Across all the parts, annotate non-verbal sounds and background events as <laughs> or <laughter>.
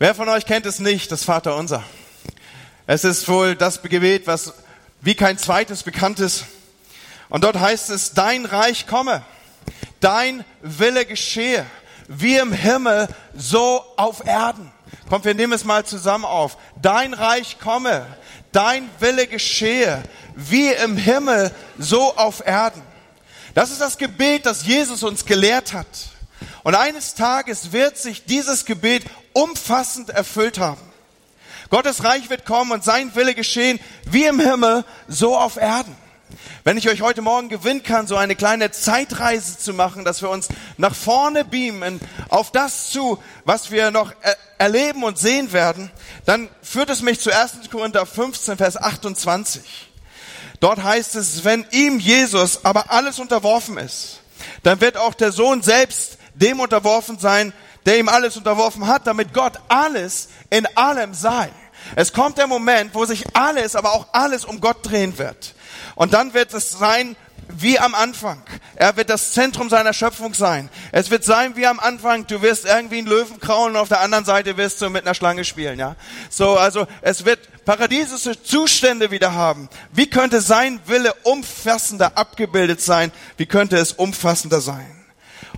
Wer von euch kennt es nicht, das Vaterunser? Es ist wohl das Gebet, was wie kein zweites bekannt ist. Und dort heißt es, dein Reich komme, dein Wille geschehe, wie im Himmel, so auf Erden. Kommt, wir nehmen es mal zusammen auf. Dein Reich komme, dein Wille geschehe, wie im Himmel, so auf Erden. Das ist das Gebet, das Jesus uns gelehrt hat. Und eines Tages wird sich dieses Gebet umfassend erfüllt haben. Gottes Reich wird kommen und sein Wille geschehen, wie im Himmel, so auf Erden. Wenn ich euch heute Morgen gewinnen kann, so eine kleine Zeitreise zu machen, dass wir uns nach vorne beamen auf das zu, was wir noch er erleben und sehen werden, dann führt es mich zu 1. Korinther 15, Vers 28. Dort heißt es, wenn ihm Jesus aber alles unterworfen ist, dann wird auch der Sohn selbst dem unterworfen sein, der ihm alles unterworfen hat, damit Gott alles in allem sei. Es kommt der Moment, wo sich alles, aber auch alles um Gott drehen wird. Und dann wird es sein wie am Anfang. Er wird das Zentrum seiner Schöpfung sein. Es wird sein wie am Anfang. Du wirst irgendwie einen Löwen kraulen und auf der anderen Seite wirst du mit einer Schlange spielen, ja. So, also, es wird paradiesische Zustände wieder haben. Wie könnte sein Wille umfassender abgebildet sein? Wie könnte es umfassender sein?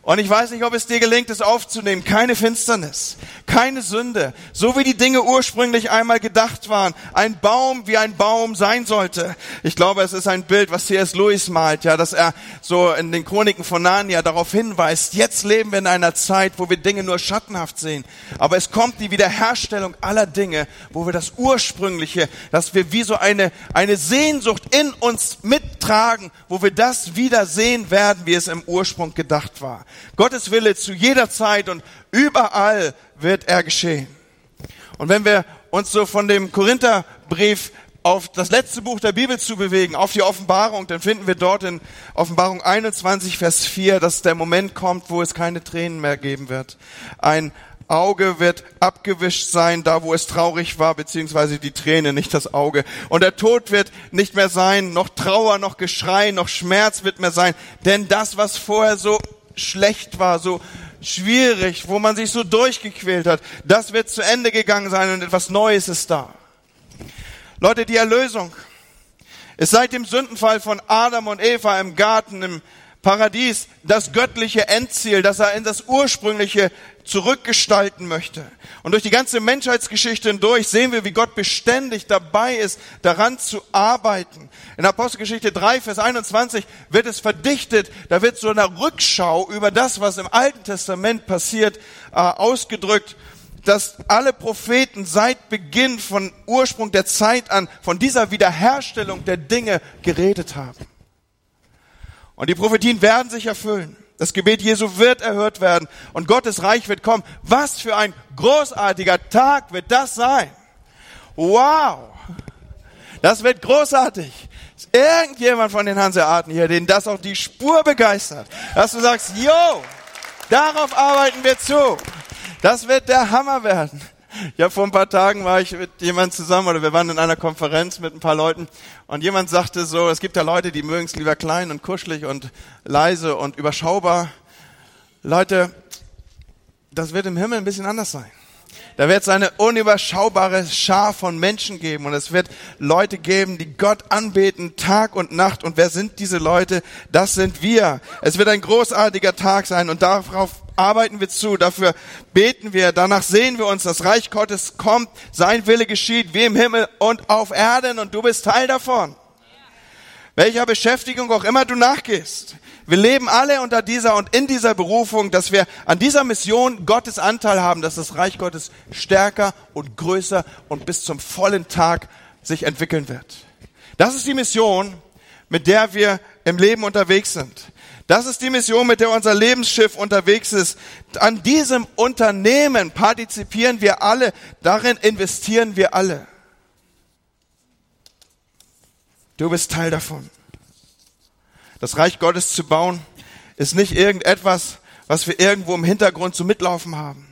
Und ich weiß nicht, ob es dir gelingt, es aufzunehmen. Keine Finsternis, keine Sünde, so wie die Dinge ursprünglich einmal gedacht waren. Ein Baum, wie ein Baum sein sollte. Ich glaube, es ist ein Bild, was C.S. Lewis malt, ja, dass er so in den Chroniken von Narnia darauf hinweist, jetzt leben wir in einer Zeit, wo wir Dinge nur schattenhaft sehen. Aber es kommt die Wiederherstellung aller Dinge, wo wir das Ursprüngliche, dass wir wie so eine, eine Sehnsucht in uns mittragen, wo wir das wieder sehen werden, wie es im Ursprung gedacht war. Gottes Wille zu jeder Zeit und überall wird er geschehen. Und wenn wir uns so von dem Korintherbrief auf das letzte Buch der Bibel zu bewegen, auf die Offenbarung, dann finden wir dort in Offenbarung 21, Vers 4, dass der Moment kommt, wo es keine Tränen mehr geben wird. Ein Auge wird abgewischt sein, da wo es traurig war, beziehungsweise die Träne, nicht das Auge. Und der Tod wird nicht mehr sein, noch Trauer, noch Geschrei, noch Schmerz wird mehr sein, denn das, was vorher so schlecht war, so schwierig, wo man sich so durchgequält hat, das wird zu Ende gegangen sein und etwas Neues ist da. Leute, die Erlösung ist seit dem Sündenfall von Adam und Eva im Garten, im Paradies das göttliche Endziel, das er in das ursprüngliche zurückgestalten möchte. Und durch die ganze Menschheitsgeschichte hindurch sehen wir, wie Gott beständig dabei ist, daran zu arbeiten. In Apostelgeschichte 3, Vers 21 wird es verdichtet, da wird so eine Rückschau über das, was im Alten Testament passiert, äh, ausgedrückt dass alle Propheten seit Beginn von Ursprung der Zeit an von dieser Wiederherstellung der Dinge geredet haben. Und die Prophetien werden sich erfüllen. Das Gebet Jesu wird erhört werden und Gottes Reich wird kommen. Was für ein großartiger Tag wird das sein? Wow! Das wird großartig. Ist irgendjemand von den Hanseaten hier, den das auch die Spur begeistert, dass du sagst, yo, darauf arbeiten wir zu. Das wird der Hammer werden. Ja, vor ein paar Tagen war ich mit jemand zusammen oder wir waren in einer Konferenz mit ein paar Leuten und jemand sagte so, es gibt ja Leute, die mögen es lieber klein und kuschelig und leise und überschaubar. Leute, das wird im Himmel ein bisschen anders sein. Da wird es eine unüberschaubare Schar von Menschen geben und es wird Leute geben, die Gott anbeten Tag und Nacht. Und wer sind diese Leute? Das sind wir. Es wird ein großartiger Tag sein und darauf arbeiten wir zu, dafür beten wir, danach sehen wir uns, das Reich Gottes kommt, sein Wille geschieht, wie im Himmel und auf Erden und du bist Teil davon. Welcher Beschäftigung auch immer du nachgehst. Wir leben alle unter dieser und in dieser Berufung, dass wir an dieser Mission Gottes Anteil haben, dass das Reich Gottes stärker und größer und bis zum vollen Tag sich entwickeln wird. Das ist die Mission, mit der wir im Leben unterwegs sind. Das ist die Mission, mit der unser Lebensschiff unterwegs ist. An diesem Unternehmen partizipieren wir alle, darin investieren wir alle. Du bist Teil davon. Das Reich Gottes zu bauen, ist nicht irgendetwas, was wir irgendwo im Hintergrund zu mitlaufen haben,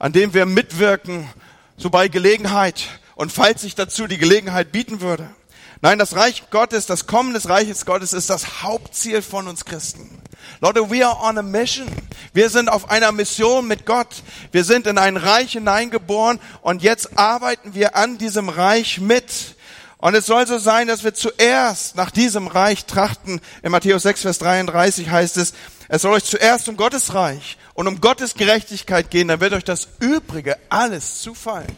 an dem wir mitwirken, so bei Gelegenheit und falls sich dazu die Gelegenheit bieten würde. Nein, das Reich Gottes, das Kommen des Reiches Gottes ist das Hauptziel von uns Christen. Leute, we are on a mission. Wir sind auf einer Mission mit Gott. Wir sind in ein Reich hineingeboren und jetzt arbeiten wir an diesem Reich mit. Und es soll so sein, dass wir zuerst nach diesem Reich trachten. In Matthäus 6, Vers 33 heißt es, es soll euch zuerst um Gottes Reich und um Gottes Gerechtigkeit gehen, dann wird euch das Übrige alles zufallen.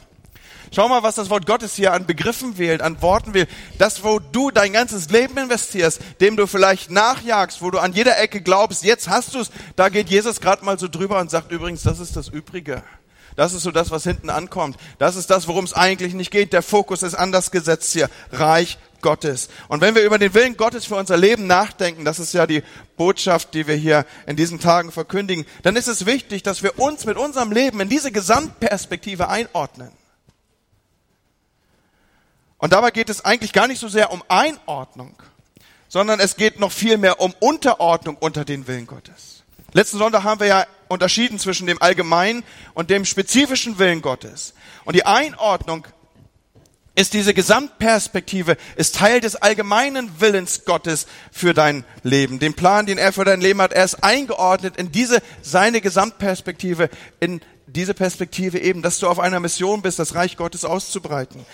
Schau mal, was das Wort Gottes hier an Begriffen wählt, an Worten wählt. Das, wo du dein ganzes Leben investierst, dem du vielleicht nachjagst, wo du an jeder Ecke glaubst, jetzt hast du es, da geht Jesus gerade mal so drüber und sagt übrigens, das ist das Übrige. Das ist so das, was hinten ankommt. Das ist das, worum es eigentlich nicht geht. Der Fokus ist anders gesetzt hier. Reich Gottes. Und wenn wir über den Willen Gottes für unser Leben nachdenken, das ist ja die Botschaft, die wir hier in diesen Tagen verkündigen, dann ist es wichtig, dass wir uns mit unserem Leben in diese Gesamtperspektive einordnen. Und dabei geht es eigentlich gar nicht so sehr um Einordnung, sondern es geht noch viel mehr um Unterordnung unter den Willen Gottes. Letzten Sonntag haben wir ja unterschieden zwischen dem allgemeinen und dem spezifischen Willen Gottes. Und die Einordnung ist diese Gesamtperspektive, ist Teil des allgemeinen Willens Gottes für dein Leben. Den Plan, den er für dein Leben hat, er ist eingeordnet in diese, seine Gesamtperspektive, in diese Perspektive eben, dass du auf einer Mission bist, das Reich Gottes auszubreiten.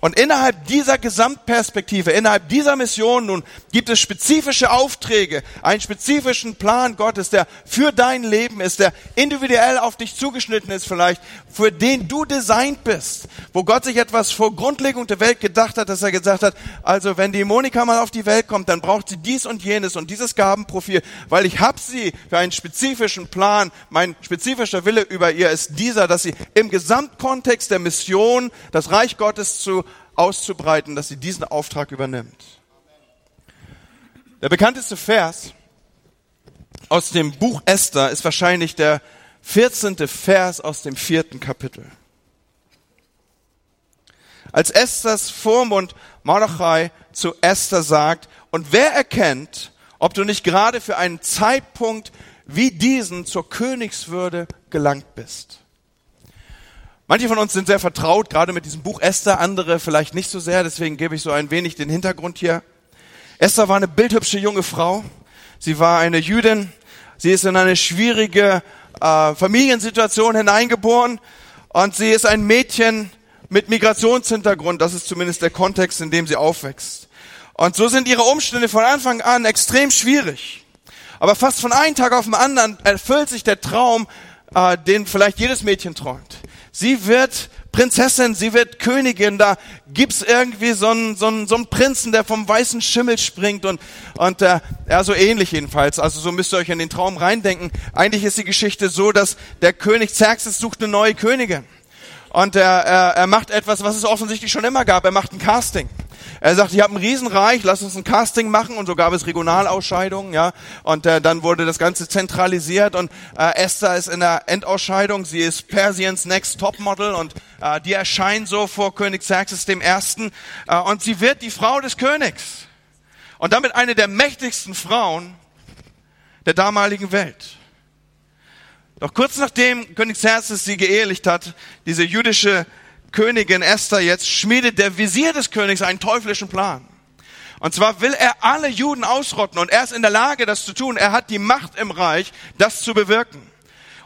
Und innerhalb dieser Gesamtperspektive, innerhalb dieser Mission nun gibt es spezifische Aufträge, einen spezifischen Plan Gottes, der für dein Leben ist, der individuell auf dich zugeschnitten ist vielleicht, für den du designt bist, wo Gott sich etwas vor Grundlegung der Welt gedacht hat, dass er gesagt hat, also wenn die Monika mal auf die Welt kommt, dann braucht sie dies und jenes und dieses Gabenprofil, weil ich hab sie für einen spezifischen Plan, mein spezifischer Wille über ihr ist dieser, dass sie im Gesamtkontext der Mission das Reich Gottes zu auszubreiten, dass sie diesen Auftrag übernimmt. Der bekannteste Vers aus dem Buch Esther ist wahrscheinlich der 14. Vers aus dem vierten Kapitel. Als Esthers Vormund Mordechai zu Esther sagt, und wer erkennt, ob du nicht gerade für einen Zeitpunkt wie diesen zur Königswürde gelangt bist? Manche von uns sind sehr vertraut, gerade mit diesem Buch Esther, andere vielleicht nicht so sehr, deswegen gebe ich so ein wenig den Hintergrund hier. Esther war eine bildhübsche junge Frau. Sie war eine Jüdin. Sie ist in eine schwierige äh, Familiensituation hineingeboren und sie ist ein Mädchen mit Migrationshintergrund. Das ist zumindest der Kontext, in dem sie aufwächst. Und so sind ihre Umstände von Anfang an extrem schwierig. Aber fast von einem Tag auf den anderen erfüllt sich der Traum, äh, den vielleicht jedes Mädchen träumt. Sie wird Prinzessin, sie wird Königin. Da gibt's irgendwie so einen, so einen, so einen Prinzen, der vom weißen Schimmel springt und, und äh, ja, so ähnlich jedenfalls. Also so müsst ihr euch in den Traum reindenken. Eigentlich ist die Geschichte so, dass der König Xerxes sucht eine neue Königin. Und er, er, er macht etwas, was es offensichtlich schon immer gab. Er macht ein Casting. Er sagt, ich habe ein Riesenreich, lass uns ein Casting machen. Und so gab es Regionalausscheidungen, ja. Und äh, dann wurde das Ganze zentralisiert. Und äh, Esther ist in der Endausscheidung, sie ist Persians Next Topmodel. Und äh, die erscheint so vor König Xerxes dem Ersten. Äh, und sie wird die Frau des Königs. Und damit eine der mächtigsten Frauen der damaligen Welt. Doch kurz nachdem König Xerxes sie geehelicht hat, diese jüdische Königin Esther jetzt schmiedet der Visier des Königs einen teuflischen Plan. Und zwar will er alle Juden ausrotten und er ist in der Lage, das zu tun. Er hat die Macht im Reich, das zu bewirken.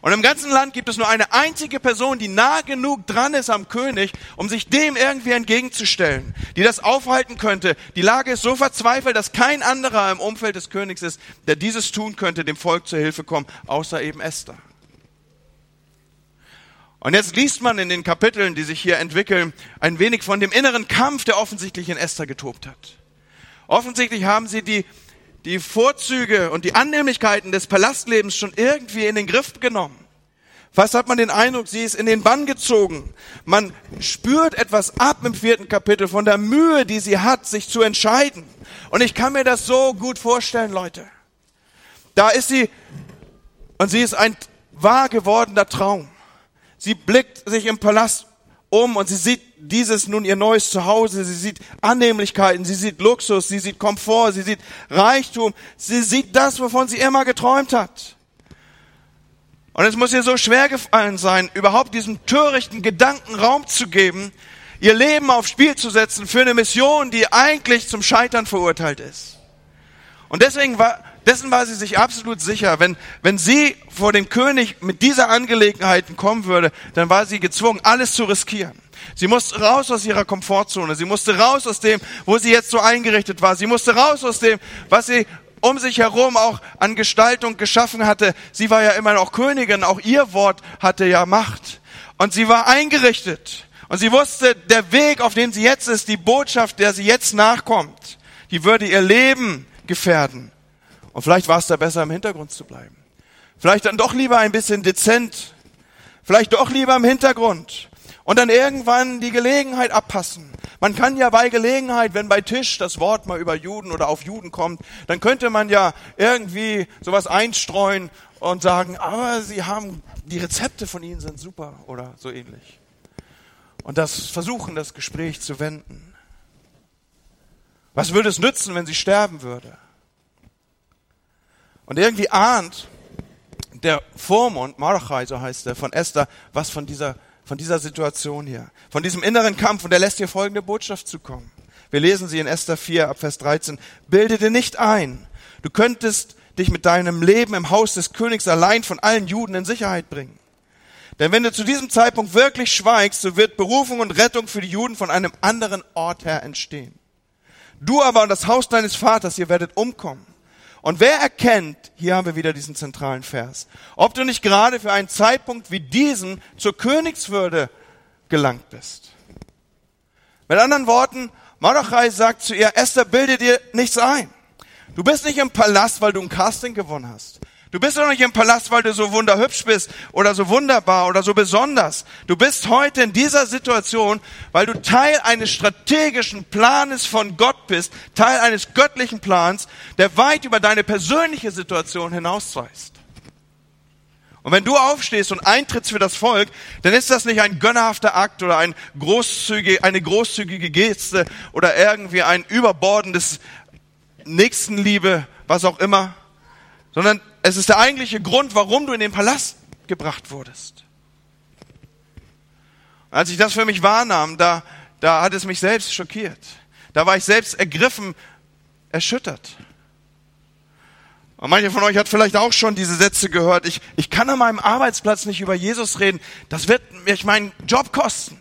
Und im ganzen Land gibt es nur eine einzige Person, die nah genug dran ist am König, um sich dem irgendwie entgegenzustellen, die das aufhalten könnte. Die Lage ist so verzweifelt, dass kein anderer im Umfeld des Königs ist, der dieses tun könnte, dem Volk zur Hilfe kommen, außer eben Esther. Und jetzt liest man in den Kapiteln, die sich hier entwickeln, ein wenig von dem inneren Kampf, der offensichtlich in Esther getobt hat. Offensichtlich haben sie die, die Vorzüge und die Annehmlichkeiten des Palastlebens schon irgendwie in den Griff genommen. Fast hat man den Eindruck, sie ist in den Bann gezogen. Man spürt etwas ab im vierten Kapitel von der Mühe, die sie hat, sich zu entscheiden. Und ich kann mir das so gut vorstellen, Leute. Da ist sie, und sie ist ein wahr gewordener Traum. Sie blickt sich im Palast um und sie sieht dieses nun ihr neues Zuhause. Sie sieht Annehmlichkeiten, sie sieht Luxus, sie sieht Komfort, sie sieht Reichtum. Sie sieht das, wovon sie immer geträumt hat. Und es muss ihr so schwer gefallen sein, überhaupt diesem törichten Gedanken Raum zu geben, ihr Leben aufs Spiel zu setzen für eine Mission, die eigentlich zum Scheitern verurteilt ist. Und deswegen war Dessen war sie sich absolut sicher. Wenn, wenn sie vor dem König mit dieser Angelegenheit kommen würde, dann war sie gezwungen, alles zu riskieren. Sie musste raus aus ihrer Komfortzone. Sie musste raus aus dem, wo sie jetzt so eingerichtet war. Sie musste raus aus dem, was sie um sich herum auch an Gestaltung geschaffen hatte. Sie war ja immer noch Königin. Auch ihr Wort hatte ja Macht. Und sie war eingerichtet. Und sie wusste, der Weg, auf dem sie jetzt ist, die Botschaft, der sie jetzt nachkommt, die würde ihr Leben gefährden. Und vielleicht war es da besser, im Hintergrund zu bleiben. Vielleicht dann doch lieber ein bisschen dezent. Vielleicht doch lieber im Hintergrund. Und dann irgendwann die Gelegenheit abpassen. Man kann ja bei Gelegenheit, wenn bei Tisch das Wort mal über Juden oder auf Juden kommt, dann könnte man ja irgendwie sowas einstreuen und sagen, aber sie haben, die Rezepte von ihnen sind super oder so ähnlich. Und das versuchen, das Gespräch zu wenden. Was würde es nützen, wenn sie sterben würde? Und irgendwie ahnt der Vormund, Marachai, so heißt er, von Esther, was von dieser von dieser Situation hier, von diesem inneren Kampf. Und er lässt hier folgende Botschaft zukommen. Wir lesen sie in Esther 4 ab Vers 13. Bilde dir nicht ein, du könntest dich mit deinem Leben im Haus des Königs allein von allen Juden in Sicherheit bringen. Denn wenn du zu diesem Zeitpunkt wirklich schweigst, so wird Berufung und Rettung für die Juden von einem anderen Ort her entstehen. Du aber und das Haus deines Vaters, ihr werdet umkommen. Und wer erkennt, hier haben wir wieder diesen zentralen Vers, ob du nicht gerade für einen Zeitpunkt wie diesen zur Königswürde gelangt bist? Mit anderen Worten, Mordechai sagt zu ihr, Esther, bilde dir nichts ein. Du bist nicht im Palast, weil du ein Casting gewonnen hast. Du bist doch nicht im Palast, weil du so wunderhübsch bist oder so wunderbar oder so besonders. Du bist heute in dieser Situation, weil du Teil eines strategischen Planes von Gott bist, Teil eines göttlichen Plans, der weit über deine persönliche Situation hinausweist. Und wenn du aufstehst und eintrittst für das Volk, dann ist das nicht ein gönnerhafter Akt oder ein großzügige, eine großzügige Geste oder irgendwie ein überbordendes Nächstenliebe, was auch immer, sondern es ist der eigentliche Grund, warum du in den Palast gebracht wurdest. Als ich das für mich wahrnahm, da, da hat es mich selbst schockiert. Da war ich selbst ergriffen, erschüttert. Und manche von euch hat vielleicht auch schon diese Sätze gehört. Ich, ich kann an meinem Arbeitsplatz nicht über Jesus reden. Das wird mich meinen Job kosten.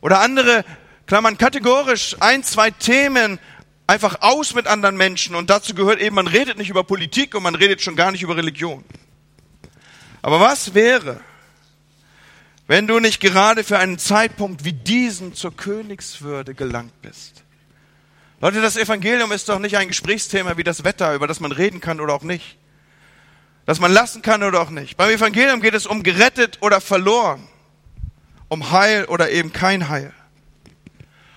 Oder andere klammern kategorisch ein, zwei Themen einfach aus mit anderen Menschen und dazu gehört eben, man redet nicht über Politik und man redet schon gar nicht über Religion. Aber was wäre, wenn du nicht gerade für einen Zeitpunkt wie diesen zur Königswürde gelangt bist? Leute, das Evangelium ist doch nicht ein Gesprächsthema wie das Wetter, über das man reden kann oder auch nicht. Das man lassen kann oder auch nicht. Beim Evangelium geht es um gerettet oder verloren. Um Heil oder eben kein Heil.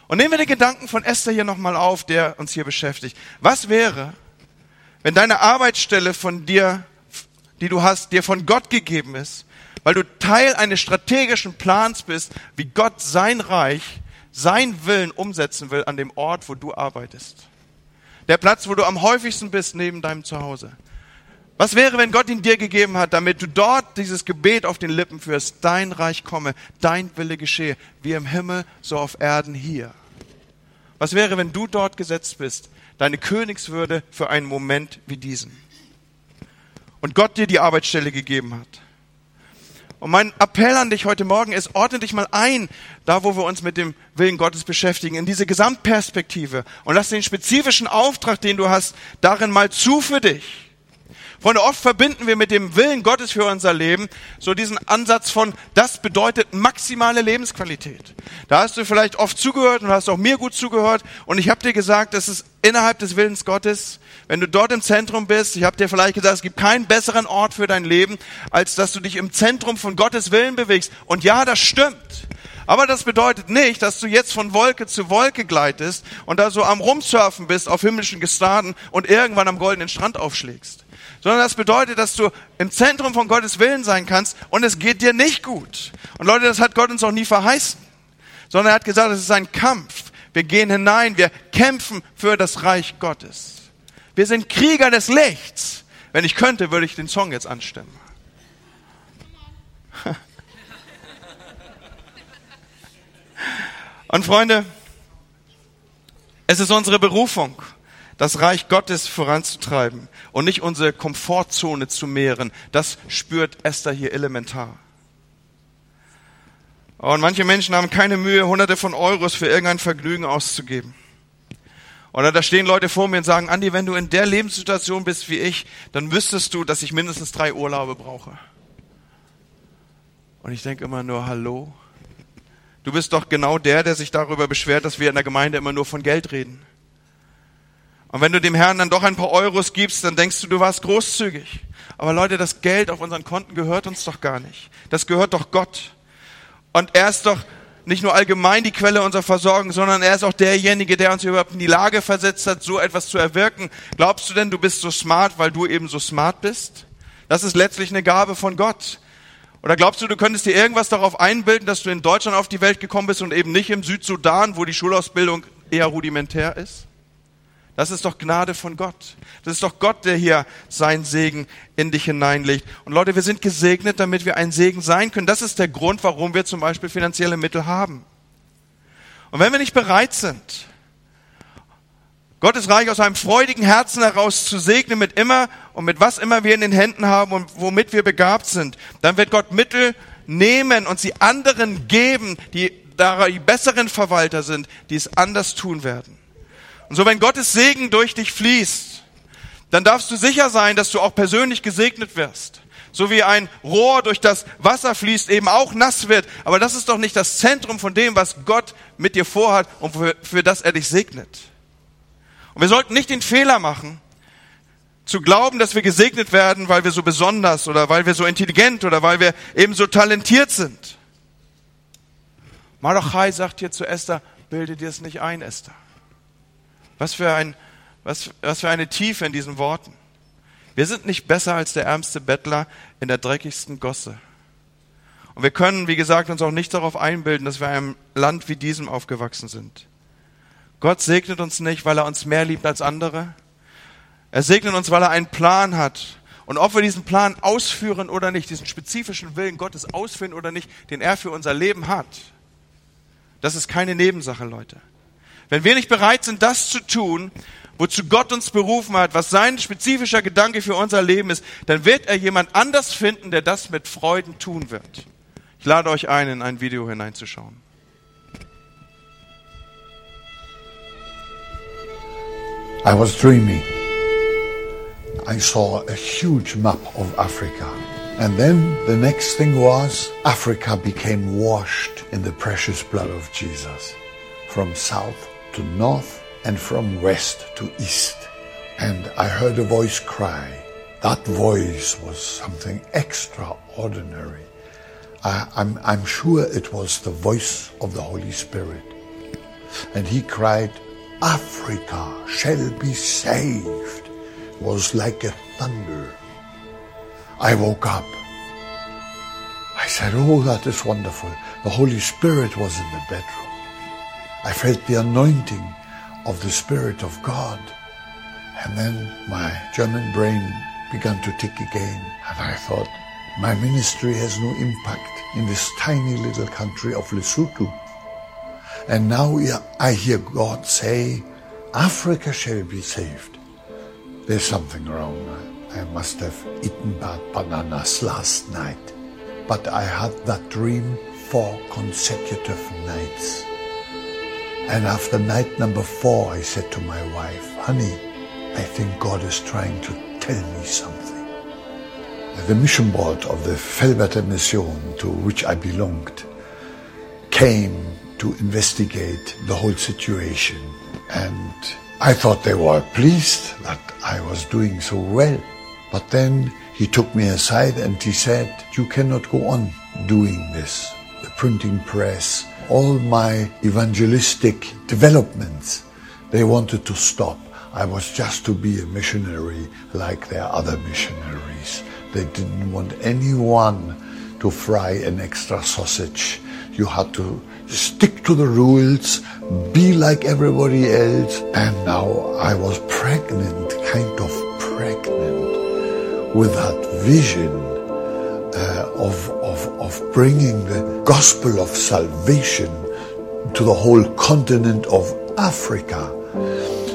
Und nehmen wir den Gedanken von Esther hier nochmal auf, der uns hier beschäftigt. Was wäre, wenn deine Arbeitsstelle von dir, die du hast, dir von Gott gegeben ist, weil du Teil eines strategischen Plans bist, wie Gott sein Reich, sein Willen umsetzen will an dem Ort, wo du arbeitest. Der Platz, wo du am häufigsten bist, neben deinem Zuhause. Was wäre, wenn Gott ihn dir gegeben hat, damit du dort dieses Gebet auf den Lippen führst, dein Reich komme, dein Wille geschehe, wie im Himmel, so auf Erden hier. Was wäre, wenn du dort gesetzt bist, deine Königswürde für einen Moment wie diesen? Und Gott dir die Arbeitsstelle gegeben hat. Und mein Appell an dich heute Morgen ist, ordne dich mal ein, da wo wir uns mit dem Willen Gottes beschäftigen, in diese Gesamtperspektive und lass den spezifischen Auftrag, den du hast, darin mal zu für dich. Freunde, oft verbinden wir mit dem Willen Gottes für unser Leben so diesen Ansatz von, das bedeutet maximale Lebensqualität. Da hast du vielleicht oft zugehört und hast auch mir gut zugehört und ich habe dir gesagt, das ist innerhalb des Willens Gottes, wenn du dort im Zentrum bist, ich habe dir vielleicht gesagt, es gibt keinen besseren Ort für dein Leben, als dass du dich im Zentrum von Gottes Willen bewegst. Und ja, das stimmt. Aber das bedeutet nicht, dass du jetzt von Wolke zu Wolke gleitest und da so am Rumsurfen bist auf himmlischen Gestaden und irgendwann am goldenen Strand aufschlägst sondern das bedeutet, dass du im Zentrum von Gottes Willen sein kannst und es geht dir nicht gut. Und Leute, das hat Gott uns auch nie verheißen, sondern er hat gesagt, es ist ein Kampf. Wir gehen hinein, wir kämpfen für das Reich Gottes. Wir sind Krieger des Lichts. Wenn ich könnte, würde ich den Song jetzt anstimmen. <laughs> Und Freunde, es ist unsere Berufung, das Reich Gottes voranzutreiben und nicht unsere Komfortzone zu mehren. Das spürt Esther hier elementar. Und manche Menschen haben keine Mühe, hunderte von Euros für irgendein Vergnügen auszugeben. Oder da stehen Leute vor mir und sagen, Andi, wenn du in der Lebenssituation bist wie ich, dann wüsstest du, dass ich mindestens drei Urlaube brauche. Und ich denke immer nur, hallo? Du bist doch genau der, der sich darüber beschwert, dass wir in der Gemeinde immer nur von Geld reden. Und wenn du dem Herrn dann doch ein paar Euros gibst, dann denkst du, du warst großzügig. Aber Leute, das Geld auf unseren Konten gehört uns doch gar nicht. Das gehört doch Gott. Und er ist doch nicht nur allgemein die Quelle unserer Versorgung, sondern er ist auch derjenige, der uns überhaupt in die Lage versetzt hat, so etwas zu erwirken. Glaubst du denn, du bist so smart, weil du eben so smart bist? Das ist letztlich eine Gabe von Gott. Oder glaubst du, du könntest dir irgendwas darauf einbilden, dass du in Deutschland auf die Welt gekommen bist und eben nicht im Südsudan, wo die Schulausbildung eher rudimentär ist? Das ist doch Gnade von Gott. Das ist doch Gott, der hier seinen Segen in dich hineinlegt. Und Leute, wir sind gesegnet, damit wir ein Segen sein können. Das ist der Grund, warum wir zum Beispiel finanzielle Mittel haben. Und wenn wir nicht bereit sind, Gottes Reich aus einem freudigen Herzen heraus zu segnen mit immer und mit was immer wir in den Händen haben und womit wir begabt sind, dann wird Gott Mittel nehmen und sie anderen geben, die die besseren Verwalter sind, die es anders tun werden. Und so, wenn Gottes Segen durch dich fließt, dann darfst du sicher sein, dass du auch persönlich gesegnet wirst. So wie ein Rohr durch das Wasser fließt, eben auch nass wird. Aber das ist doch nicht das Zentrum von dem, was Gott mit dir vorhat und für, für das er dich segnet. Und wir sollten nicht den Fehler machen, zu glauben, dass wir gesegnet werden, weil wir so besonders oder weil wir so intelligent oder weil wir eben so talentiert sind. Malachi sagt hier zu Esther, bilde dir es nicht ein, Esther. Was für, ein, was, was für eine Tiefe in diesen Worten. Wir sind nicht besser als der ärmste Bettler in der dreckigsten Gosse. Und wir können, wie gesagt, uns auch nicht darauf einbilden, dass wir in einem Land wie diesem aufgewachsen sind. Gott segnet uns nicht, weil er uns mehr liebt als andere. Er segnet uns, weil er einen Plan hat. Und ob wir diesen Plan ausführen oder nicht, diesen spezifischen Willen Gottes ausführen oder nicht, den er für unser Leben hat, das ist keine Nebensache, Leute. Wenn wir nicht bereit sind, das zu tun, wozu Gott uns berufen hat, was sein spezifischer Gedanke für unser Leben ist, dann wird er jemand anders finden, der das mit Freuden tun wird. Ich lade euch ein, in ein Video hineinzuschauen. I was dreaming. I saw a huge map of Africa. And then the next thing was Africa became washed in the precious blood of Jesus from south to north and from west to east. And I heard a voice cry. That voice was something extraordinary. I, I'm, I'm sure it was the voice of the Holy Spirit. And he cried, Africa shall be saved. It was like a thunder. I woke up. I said, Oh, that is wonderful. The Holy Spirit was in the bedroom. I felt the anointing of the Spirit of God. And then my German brain began to tick again. And I thought, my ministry has no impact in this tiny little country of Lesotho. And now I hear God say, Africa shall be saved. There's something wrong. I must have eaten bad bananas last night. But I had that dream four consecutive nights. And after night number four, I said to my wife, honey, I think God is trying to tell me something. The mission board of the Felberter Mission, to which I belonged, came to investigate the whole situation. And I thought they were pleased that I was doing so well. But then he took me aside and he said, you cannot go on doing this. The printing press, all my evangelistic developments, they wanted to stop. I was just to be a missionary like their other missionaries. They didn't want anyone to fry an extra sausage. You had to stick to the rules, be like everybody else. And now I was pregnant, kind of pregnant with that vision uh, of, of, bringing the gospel of salvation to the whole continent of Africa.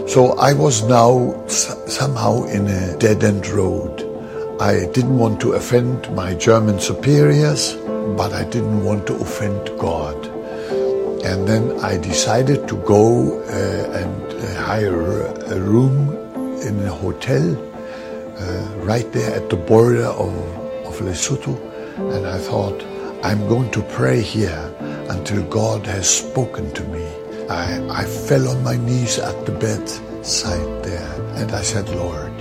So I was now somehow in a dead end road. I didn't want to offend my German superiors, but I didn't want to offend God. And then I decided to go uh, and uh, hire a room in a hotel uh, right there at the border of, of Lesotho. And I thought, I'm going to pray here until God has spoken to me. I, I fell on my knees at the bedside there and I said, Lord,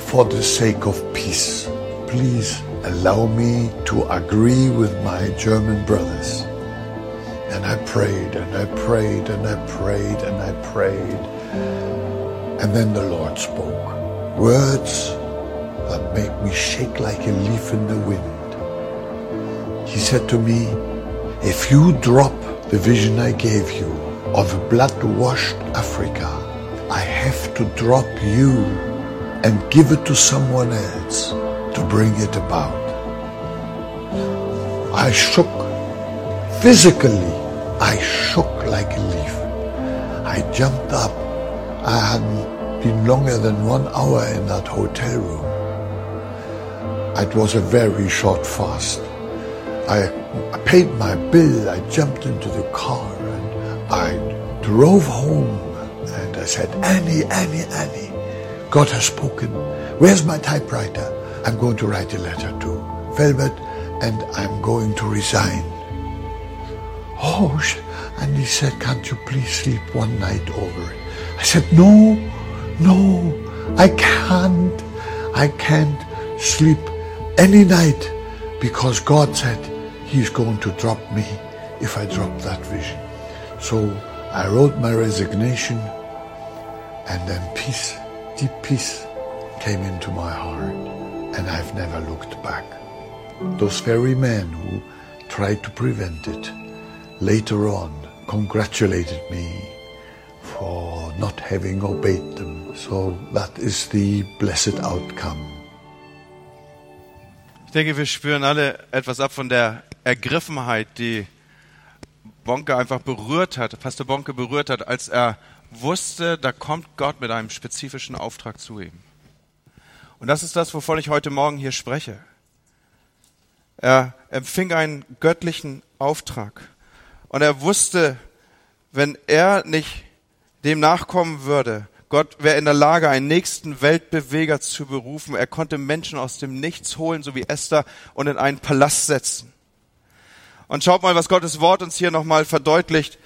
for the sake of peace, please allow me to agree with my German brothers. And I prayed and I prayed and I prayed and I prayed. And then the Lord spoke words that make me shake like a leaf in the wind. He said to me, if you drop the vision I gave you of a blood-washed Africa, I have to drop you and give it to someone else to bring it about. I shook physically. I shook like a leaf. I jumped up. I hadn't been longer than one hour in that hotel room. It was a very short fast. I, I paid my bill. I jumped into the car and I drove home. And I said, Annie, Annie, Annie, God has spoken. Where's my typewriter? I'm going to write a letter to Velvet and I'm going to resign. Oh, and he said, Can't you please sleep one night over it? I said, No, no, I can't. I can't sleep any night because God said He's going to drop me if I drop that vision. So I wrote my resignation and then peace, deep peace came into my heart and I've never looked back. Those very men who tried to prevent it later on congratulated me for not having obeyed them. So that is the blessed outcome. Ich denke, wir spüren alle etwas ab von der Ergriffenheit, die Bonke einfach berührt hat, Pastor Bonke berührt hat, als er wusste, da kommt Gott mit einem spezifischen Auftrag zu ihm. Und das ist das, wovon ich heute Morgen hier spreche. Er empfing einen göttlichen Auftrag. Und er wusste, wenn er nicht dem nachkommen würde, Gott wäre in der Lage, einen nächsten Weltbeweger zu berufen. Er konnte Menschen aus dem Nichts holen, so wie Esther, und in einen Palast setzen. Und schaut mal, was Gottes Wort uns hier nochmal verdeutlicht.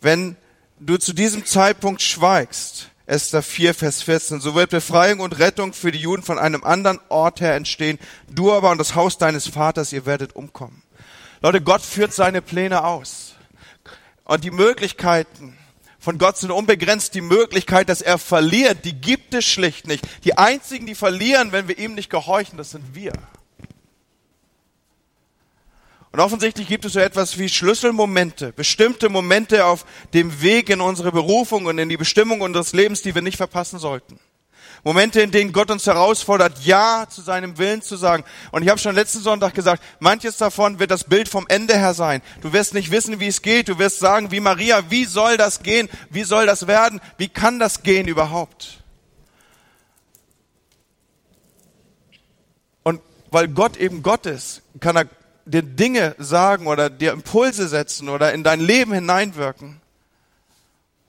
Wenn du zu diesem Zeitpunkt schweigst, Esther 4, Vers 14, so wird Befreiung und Rettung für die Juden von einem anderen Ort her entstehen. Du aber und das Haus deines Vaters, ihr werdet umkommen. Leute, Gott führt seine Pläne aus. Und die Möglichkeiten von Gott sind unbegrenzt. Die Möglichkeit, dass er verliert, die gibt es schlicht nicht. Die einzigen, die verlieren, wenn wir ihm nicht gehorchen, das sind wir. Und offensichtlich gibt es so etwas wie Schlüsselmomente, bestimmte Momente auf dem Weg in unsere Berufung und in die Bestimmung unseres Lebens, die wir nicht verpassen sollten. Momente, in denen Gott uns herausfordert, Ja zu seinem Willen zu sagen. Und ich habe schon letzten Sonntag gesagt, manches davon wird das Bild vom Ende her sein. Du wirst nicht wissen, wie es geht. Du wirst sagen, wie Maria, wie soll das gehen? Wie soll das werden? Wie kann das gehen überhaupt? Und weil Gott eben Gott ist, kann er dir Dinge sagen oder dir Impulse setzen oder in dein Leben hineinwirken,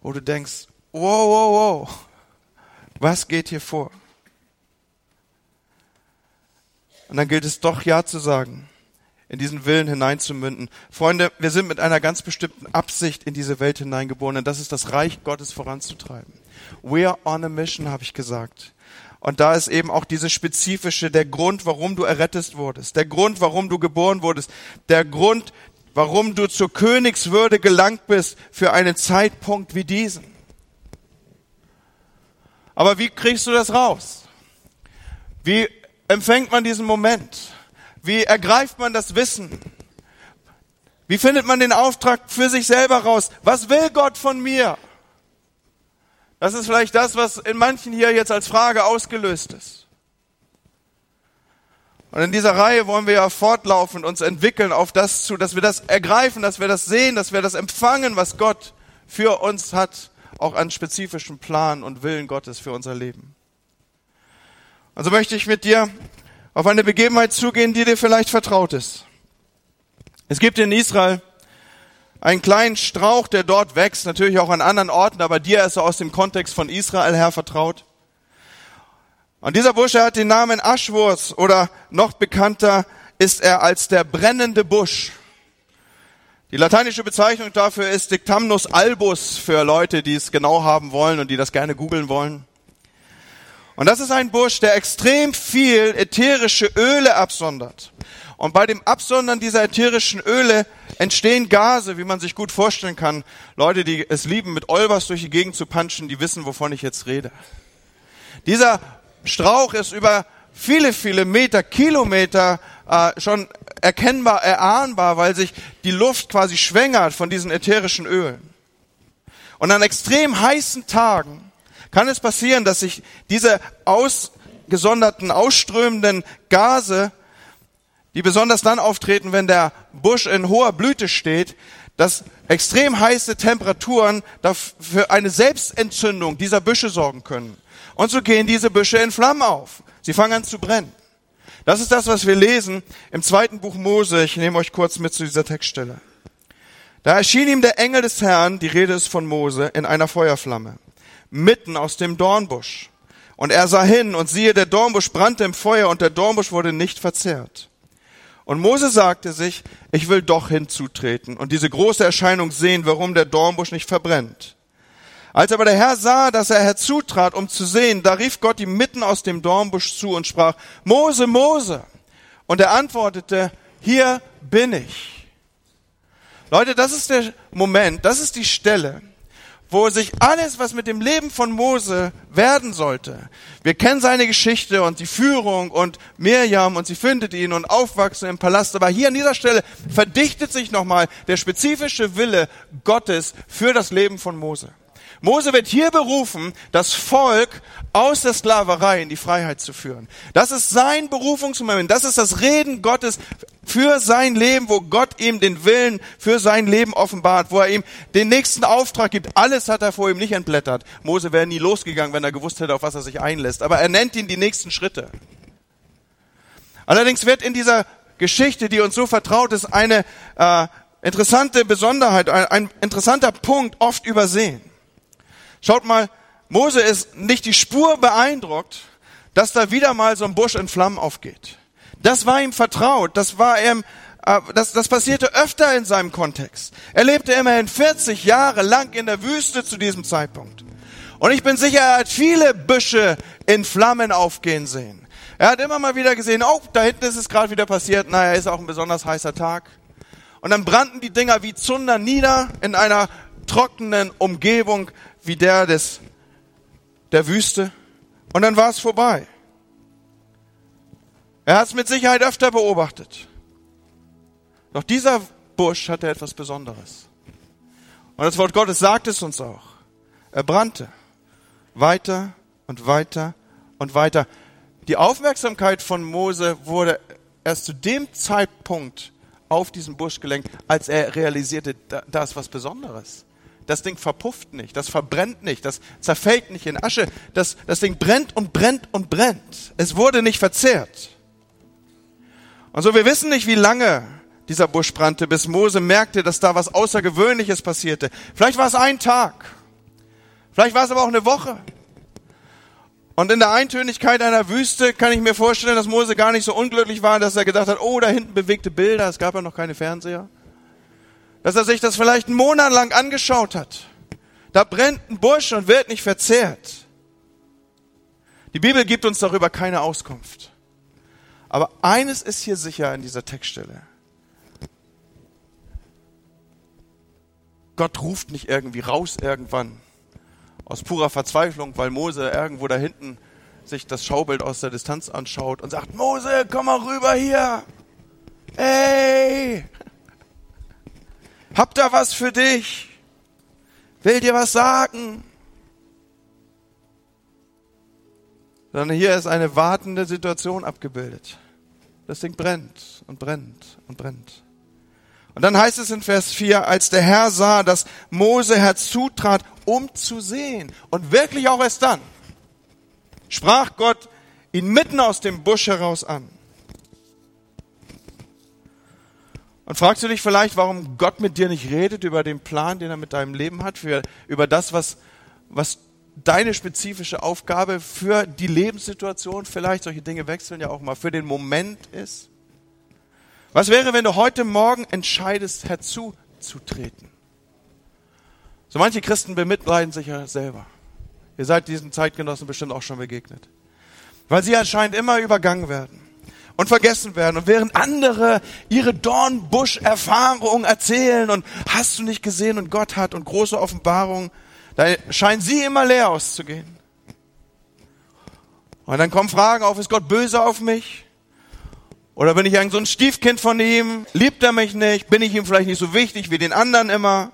wo du denkst, wow, wow, wow, was geht hier vor? Und dann gilt es doch Ja zu sagen, in diesen Willen hineinzumünden. Freunde, wir sind mit einer ganz bestimmten Absicht in diese Welt hineingeboren und das ist das Reich Gottes voranzutreiben. We are on a mission, habe ich gesagt. Und da ist eben auch diese spezifische, der Grund, warum du errettet wurdest, der Grund, warum du geboren wurdest, der Grund, warum du zur Königswürde gelangt bist für einen Zeitpunkt wie diesen. Aber wie kriegst du das raus? Wie empfängt man diesen Moment? Wie ergreift man das Wissen? Wie findet man den Auftrag für sich selber raus? Was will Gott von mir? Das ist vielleicht das, was in manchen hier jetzt als Frage ausgelöst ist. Und in dieser Reihe wollen wir ja fortlaufend uns entwickeln auf das zu, dass wir das ergreifen, dass wir das sehen, dass wir das empfangen, was Gott für uns hat auch an spezifischen Plan und Willen Gottes für unser Leben. Also möchte ich mit dir auf eine Begebenheit zugehen, die dir vielleicht vertraut ist. Es gibt in Israel einen kleinen Strauch, der dort wächst, natürlich auch an anderen Orten, aber dir ist er aus dem Kontext von Israel her vertraut. Und dieser Busch, er hat den Namen Aschwurz oder noch bekannter ist er als der brennende Busch. Die lateinische Bezeichnung dafür ist Dictamnus albus für Leute, die es genau haben wollen und die das gerne googeln wollen. Und das ist ein Busch, der extrem viel ätherische Öle absondert. Und bei dem Absondern dieser ätherischen Öle entstehen Gase, wie man sich gut vorstellen kann. Leute, die es lieben, mit Olbers durch die Gegend zu punchen, die wissen, wovon ich jetzt rede. Dieser Strauch ist über viele, viele Meter, Kilometer äh, schon erkennbar, erahnbar, weil sich die Luft quasi schwängert von diesen ätherischen Ölen. Und an extrem heißen Tagen kann es passieren, dass sich diese ausgesonderten, ausströmenden Gase, die besonders dann auftreten, wenn der Busch in hoher Blüte steht, dass extrem heiße Temperaturen für eine Selbstentzündung dieser Büsche sorgen können. Und so gehen diese Büsche in Flammen auf. Sie fangen an zu brennen. Das ist das, was wir lesen im zweiten Buch Mose. Ich nehme euch kurz mit zu dieser Textstelle. Da erschien ihm der Engel des Herrn, die Rede ist von Mose, in einer Feuerflamme, mitten aus dem Dornbusch. Und er sah hin und siehe, der Dornbusch brannte im Feuer und der Dornbusch wurde nicht verzehrt. Und Mose sagte sich, ich will doch hinzutreten und diese große Erscheinung sehen, warum der Dornbusch nicht verbrennt. Als aber der Herr sah, dass er herzutrat, um zu sehen, da rief Gott ihm mitten aus dem Dornbusch zu und sprach, Mose, Mose. Und er antwortete, hier bin ich. Leute, das ist der Moment, das ist die Stelle, wo sich alles, was mit dem Leben von Mose werden sollte, wir kennen seine Geschichte und die Führung und Mirjam und sie findet ihn und aufwachsen im Palast, aber hier an dieser Stelle verdichtet sich nochmal der spezifische Wille Gottes für das Leben von Mose. Mose wird hier berufen, das Volk aus der Sklaverei in die Freiheit zu führen. Das ist sein Berufungsmoment. Das ist das Reden Gottes für sein Leben, wo Gott ihm den Willen für sein Leben offenbart, wo er ihm den nächsten Auftrag gibt. Alles hat er vor ihm nicht entblättert. Mose wäre nie losgegangen, wenn er gewusst hätte, auf was er sich einlässt. Aber er nennt ihn die nächsten Schritte. Allerdings wird in dieser Geschichte, die uns so vertraut ist, eine äh, interessante Besonderheit, ein, ein interessanter Punkt oft übersehen. Schaut mal, Mose ist nicht die Spur beeindruckt, dass da wieder mal so ein Busch in Flammen aufgeht. Das war ihm vertraut, das war ihm, äh, das, das passierte öfter in seinem Kontext. Er lebte immerhin 40 Jahre lang in der Wüste zu diesem Zeitpunkt. Und ich bin sicher, er hat viele Büsche in Flammen aufgehen sehen. Er hat immer mal wieder gesehen, oh, da hinten ist es gerade wieder passiert, naja, ist auch ein besonders heißer Tag. Und dann brannten die Dinger wie Zunder nieder in einer trockenen Umgebung wie der des, der Wüste. Und dann war es vorbei. Er hat es mit Sicherheit öfter beobachtet. Doch dieser Busch hatte etwas Besonderes. Und das Wort Gottes sagt es uns auch. Er brannte weiter und weiter und weiter. Die Aufmerksamkeit von Mose wurde erst zu dem Zeitpunkt auf diesen Busch gelenkt, als er realisierte, da ist was Besonderes. Das Ding verpufft nicht, das verbrennt nicht, das zerfällt nicht in Asche. Das, das Ding brennt und brennt und brennt. Es wurde nicht verzehrt. Und so, wir wissen nicht, wie lange dieser Busch brannte, bis Mose merkte, dass da was Außergewöhnliches passierte. Vielleicht war es ein Tag. Vielleicht war es aber auch eine Woche. Und in der Eintönigkeit einer Wüste kann ich mir vorstellen, dass Mose gar nicht so unglücklich war, dass er gedacht hat, oh, da hinten bewegte Bilder, es gab ja noch keine Fernseher dass er sich das vielleicht einen Monat lang angeschaut hat. Da brennt ein Busch und wird nicht verzehrt. Die Bibel gibt uns darüber keine Auskunft. Aber eines ist hier sicher in dieser Textstelle. Gott ruft nicht irgendwie raus irgendwann aus purer Verzweiflung, weil Mose irgendwo da hinten sich das Schaubild aus der Distanz anschaut und sagt, Mose, komm mal rüber hier. Hey, hab da was für dich. Will dir was sagen. Sondern hier ist eine wartende Situation abgebildet. Das Ding brennt und brennt und brennt. Und dann heißt es in Vers 4, als der Herr sah, dass Mose herzutrat, um zu sehen. Und wirklich auch erst dann sprach Gott ihn mitten aus dem Busch heraus an. Und fragst du dich vielleicht, warum Gott mit dir nicht redet über den Plan, den er mit deinem Leben hat, für, über das, was, was deine spezifische Aufgabe für die Lebenssituation, vielleicht solche Dinge wechseln ja auch mal, für den Moment ist? Was wäre, wenn du heute Morgen entscheidest, herzuzutreten? So manche Christen bemitleiden sich ja selber. Ihr seid diesen Zeitgenossen bestimmt auch schon begegnet. Weil sie anscheinend immer übergangen werden und vergessen werden. Und während andere ihre Dornbusch-Erfahrung erzählen und hast du nicht gesehen und Gott hat und große Offenbarungen, da scheinen sie immer leer auszugehen. Und dann kommen Fragen auf, ist Gott böse auf mich? Oder bin ich irgend so ein Stiefkind von ihm? Liebt er mich nicht? Bin ich ihm vielleicht nicht so wichtig wie den anderen immer?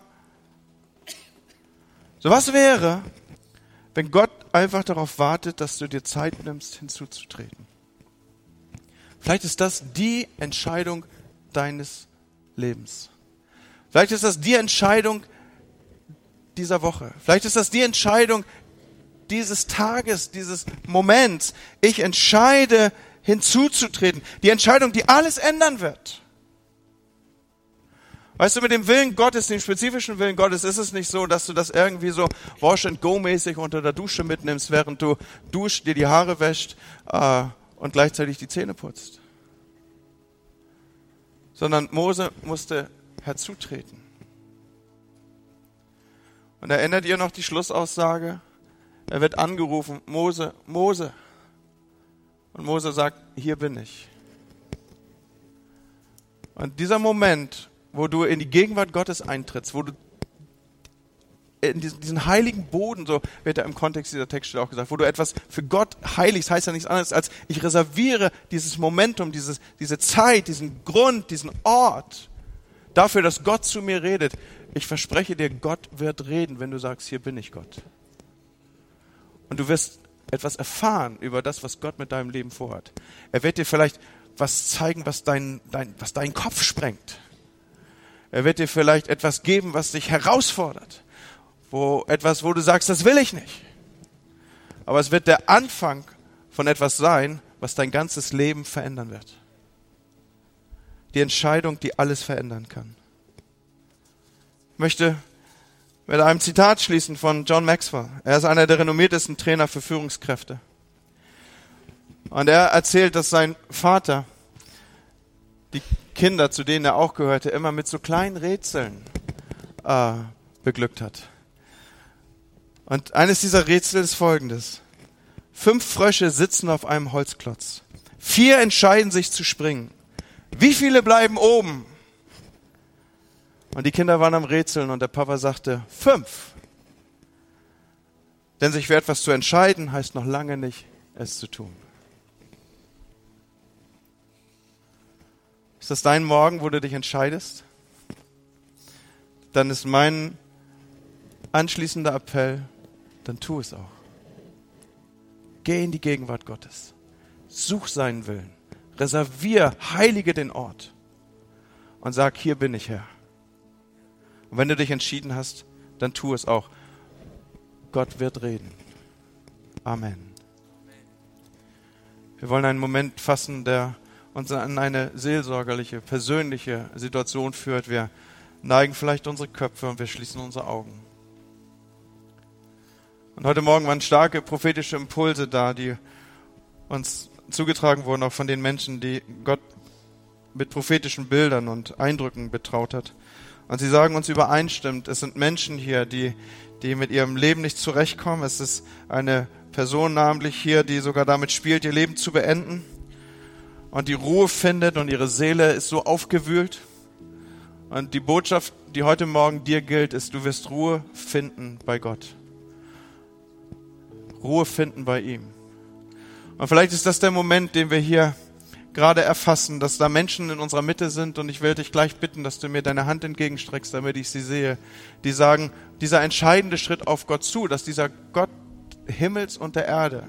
So was wäre, wenn Gott einfach darauf wartet, dass du dir Zeit nimmst, hinzuzutreten? Vielleicht ist das die Entscheidung deines Lebens. Vielleicht ist das die Entscheidung dieser Woche. Vielleicht ist das die Entscheidung dieses Tages, dieses Moments. Ich entscheide hinzuzutreten. Die Entscheidung, die alles ändern wird. Weißt du, mit dem Willen Gottes, dem spezifischen Willen Gottes, ist es nicht so, dass du das irgendwie so Wash and Go mäßig unter der Dusche mitnimmst, während du duscht, dir die Haare wäscht äh, und gleichzeitig die Zähne putzt. Sondern Mose musste herzutreten. Und erinnert ihr noch die Schlussaussage? Er wird angerufen, Mose, Mose. Und Mose sagt, hier bin ich. Und dieser Moment, wo du in die Gegenwart Gottes eintrittst, wo du in diesen, diesen, heiligen Boden, so wird er im Kontext dieser Textstelle auch gesagt, wo du etwas für Gott heiligst, heißt ja nichts anderes als ich reserviere dieses Momentum, dieses, diese Zeit, diesen Grund, diesen Ort dafür, dass Gott zu mir redet. Ich verspreche dir, Gott wird reden, wenn du sagst, hier bin ich Gott. Und du wirst etwas erfahren über das, was Gott mit deinem Leben vorhat. Er wird dir vielleicht was zeigen, was dein, dein, was deinen Kopf sprengt. Er wird dir vielleicht etwas geben, was dich herausfordert wo etwas, wo du sagst, das will ich nicht. Aber es wird der Anfang von etwas sein, was dein ganzes Leben verändern wird. Die Entscheidung, die alles verändern kann. Ich möchte mit einem Zitat schließen von John Maxwell. Er ist einer der renommiertesten Trainer für Führungskräfte. Und er erzählt, dass sein Vater die Kinder, zu denen er auch gehörte, immer mit so kleinen Rätseln äh, beglückt hat. Und eines dieser Rätsel ist folgendes. Fünf Frösche sitzen auf einem Holzklotz. Vier entscheiden sich zu springen. Wie viele bleiben oben? Und die Kinder waren am Rätseln und der Papa sagte, fünf. Denn sich für etwas zu entscheiden, heißt noch lange nicht, es zu tun. Ist das dein Morgen, wo du dich entscheidest? Dann ist mein anschließender Appell, dann tu es auch. Geh in die Gegenwart Gottes. Such seinen Willen. Reservier, heilige den Ort. Und sag, hier bin ich Herr. Und wenn du dich entschieden hast, dann tu es auch. Gott wird reden. Amen. Wir wollen einen Moment fassen, der uns an eine seelsorgerliche, persönliche Situation führt. Wir neigen vielleicht unsere Köpfe und wir schließen unsere Augen. Und heute Morgen waren starke prophetische Impulse da, die uns zugetragen wurden, auch von den Menschen, die Gott mit prophetischen Bildern und Eindrücken betraut hat. Und sie sagen uns übereinstimmt, es sind Menschen hier, die, die mit ihrem Leben nicht zurechtkommen. Es ist eine Person namentlich hier, die sogar damit spielt, ihr Leben zu beenden und die Ruhe findet und ihre Seele ist so aufgewühlt. Und die Botschaft, die heute Morgen dir gilt, ist, du wirst Ruhe finden bei Gott. Ruhe finden bei ihm. Und vielleicht ist das der Moment, den wir hier gerade erfassen, dass da Menschen in unserer Mitte sind und ich will dich gleich bitten, dass du mir deine Hand entgegenstreckst, damit ich sie sehe, die sagen, dieser entscheidende Schritt auf Gott zu, dass dieser Gott Himmels und der Erde,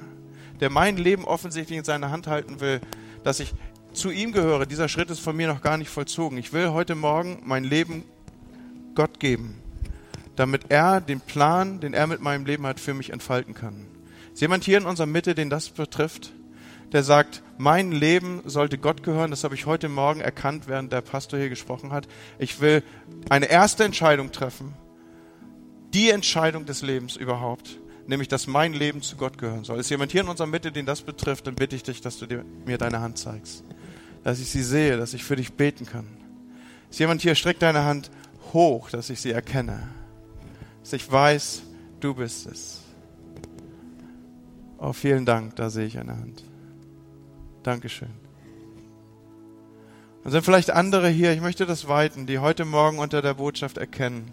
der mein Leben offensichtlich in seiner Hand halten will, dass ich zu ihm gehöre, dieser Schritt ist von mir noch gar nicht vollzogen. Ich will heute Morgen mein Leben Gott geben damit er den Plan, den er mit meinem Leben hat, für mich entfalten kann. Ist jemand hier in unserer Mitte, den das betrifft, der sagt, mein Leben sollte Gott gehören, das habe ich heute Morgen erkannt, während der Pastor hier gesprochen hat. Ich will eine erste Entscheidung treffen, die Entscheidung des Lebens überhaupt, nämlich dass mein Leben zu Gott gehören soll. Ist jemand hier in unserer Mitte, den das betrifft, dann bitte ich dich, dass du dir, mir deine Hand zeigst, dass ich sie sehe, dass ich für dich beten kann. Ist jemand hier, streck deine Hand hoch, dass ich sie erkenne, dass ich weiß, du bist es. Oh, vielen Dank, da sehe ich eine Hand. Dankeschön. Und sind vielleicht andere hier, ich möchte das weiten, die heute Morgen unter der Botschaft erkennen.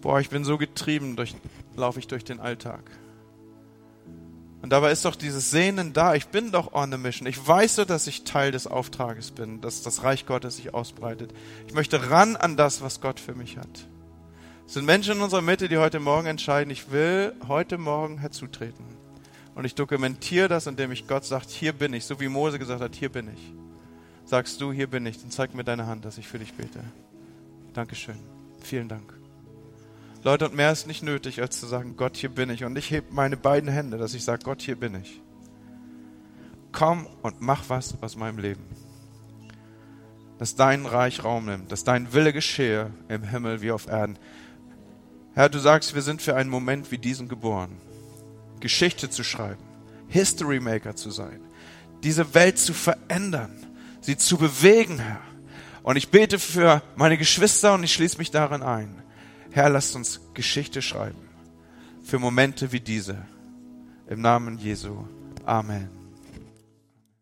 Boah, ich bin so getrieben, durch, laufe ich durch den Alltag. Und dabei ist doch dieses Sehnen da. Ich bin doch on the mission. Ich weiß so, dass ich Teil des Auftrages bin, dass das Reich Gottes sich ausbreitet. Ich möchte ran an das, was Gott für mich hat. Es sind Menschen in unserer Mitte, die heute Morgen entscheiden, ich will heute Morgen herzutreten. Und ich dokumentiere das, indem ich Gott sagt, hier bin ich, so wie Mose gesagt hat, hier bin ich. Sagst du, hier bin ich, dann zeig mir deine Hand, dass ich für dich bete. Dankeschön. Vielen Dank. Leute, und mehr ist nicht nötig, als zu sagen, Gott, hier bin ich. Und ich hebe meine beiden Hände, dass ich sage, Gott, hier bin ich. Komm und mach was aus meinem Leben. Dass dein Reich Raum nimmt, dass dein Wille geschehe im Himmel wie auf Erden. Herr, du sagst, wir sind für einen Moment wie diesen geboren. Geschichte zu schreiben, History Maker zu sein, diese Welt zu verändern, sie zu bewegen, Herr. Und ich bete für meine Geschwister und ich schließe mich darin ein. Herr, lasst uns Geschichte schreiben für Momente wie diese. Im Namen Jesu. Amen.